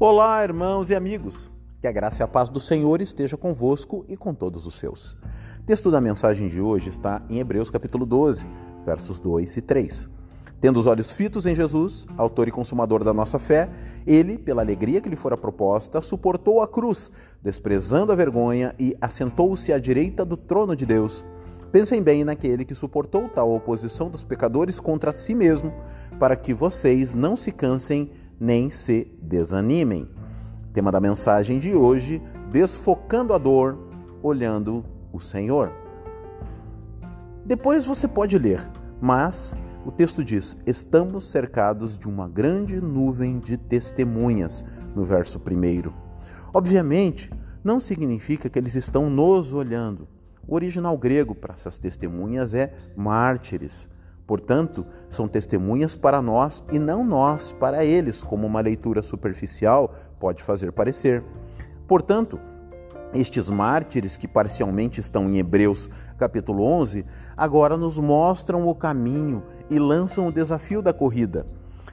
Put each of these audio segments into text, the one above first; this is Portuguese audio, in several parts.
Olá, irmãos e amigos. Que a graça e a paz do Senhor esteja convosco e com todos os seus. O texto da mensagem de hoje está em Hebreus capítulo 12, versos 2 e 3. Tendo os olhos fitos em Jesus, autor e consumador da nossa fé, ele, pela alegria que lhe fora proposta, suportou a cruz, desprezando a vergonha e assentou-se à direita do trono de Deus. Pensem bem naquele que suportou tal oposição dos pecadores contra si mesmo, para que vocês não se cansem nem se desanimem. Tema da mensagem de hoje: desfocando a dor, olhando o Senhor. Depois você pode ler, mas o texto diz: Estamos cercados de uma grande nuvem de testemunhas, no verso 1. Obviamente, não significa que eles estão nos olhando. O original grego para essas testemunhas é mártires. Portanto, são testemunhas para nós e não nós para eles, como uma leitura superficial pode fazer parecer. Portanto, estes mártires que parcialmente estão em Hebreus capítulo 11, agora nos mostram o caminho e lançam o desafio da corrida.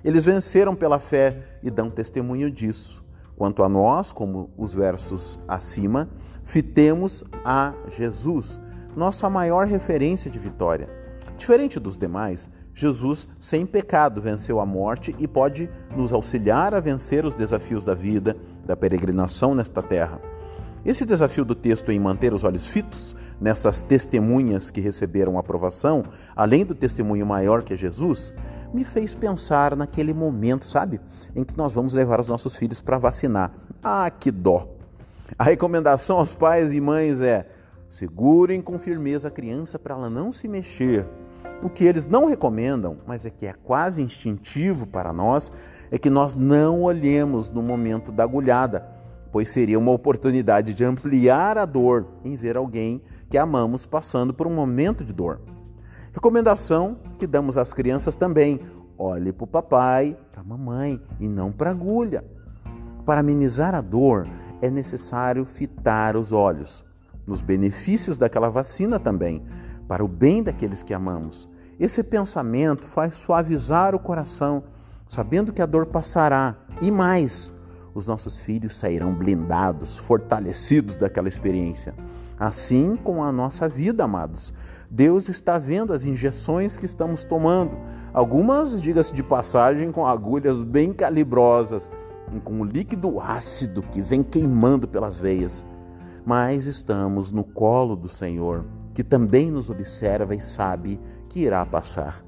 Eles venceram pela fé e dão testemunho disso. Quanto a nós, como os versos acima, fitemos a Jesus, nossa maior referência de vitória. Diferente dos demais, Jesus, sem pecado, venceu a morte e pode nos auxiliar a vencer os desafios da vida, da peregrinação nesta terra. Esse desafio do texto em manter os olhos fitos nessas testemunhas que receberam aprovação, além do testemunho maior que é Jesus, me fez pensar naquele momento, sabe, em que nós vamos levar os nossos filhos para vacinar. Ah, que dó! A recomendação aos pais e mães é: segurem com firmeza a criança para ela não se mexer o que eles não recomendam, mas é que é quase instintivo para nós, é que nós não olhemos no momento da agulhada, pois seria uma oportunidade de ampliar a dor em ver alguém que amamos passando por um momento de dor. Recomendação que damos às crianças também: olhe para o papai, para a mamãe e não para a agulha. Para amenizar a dor, é necessário fitar os olhos. Nos benefícios daquela vacina também, para o bem daqueles que amamos. Esse pensamento faz suavizar o coração, sabendo que a dor passará e mais, os nossos filhos sairão blindados, fortalecidos daquela experiência. Assim com a nossa vida, amados. Deus está vendo as injeções que estamos tomando. Algumas, diga-se de passagem, com agulhas bem calibrosas, com um líquido ácido que vem queimando pelas veias. Mas estamos no colo do Senhor que também nos observa e sabe que irá passar.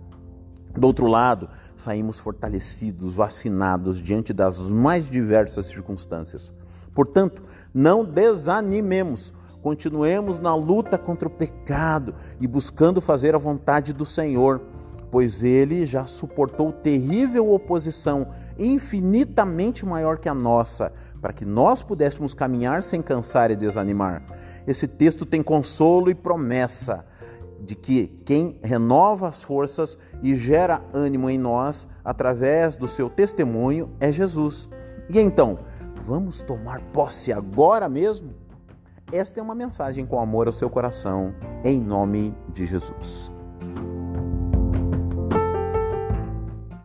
Do outro lado, saímos fortalecidos, vacinados diante das mais diversas circunstâncias. Portanto, não desanimemos, continuemos na luta contra o pecado e buscando fazer a vontade do Senhor, pois ele já suportou terrível oposição, infinitamente maior que a nossa, para que nós pudéssemos caminhar sem cansar e desanimar. Esse texto tem consolo e promessa de que quem renova as forças e gera ânimo em nós através do seu testemunho é Jesus. E então, vamos tomar posse agora mesmo? Esta é uma mensagem com amor ao seu coração, em nome de Jesus.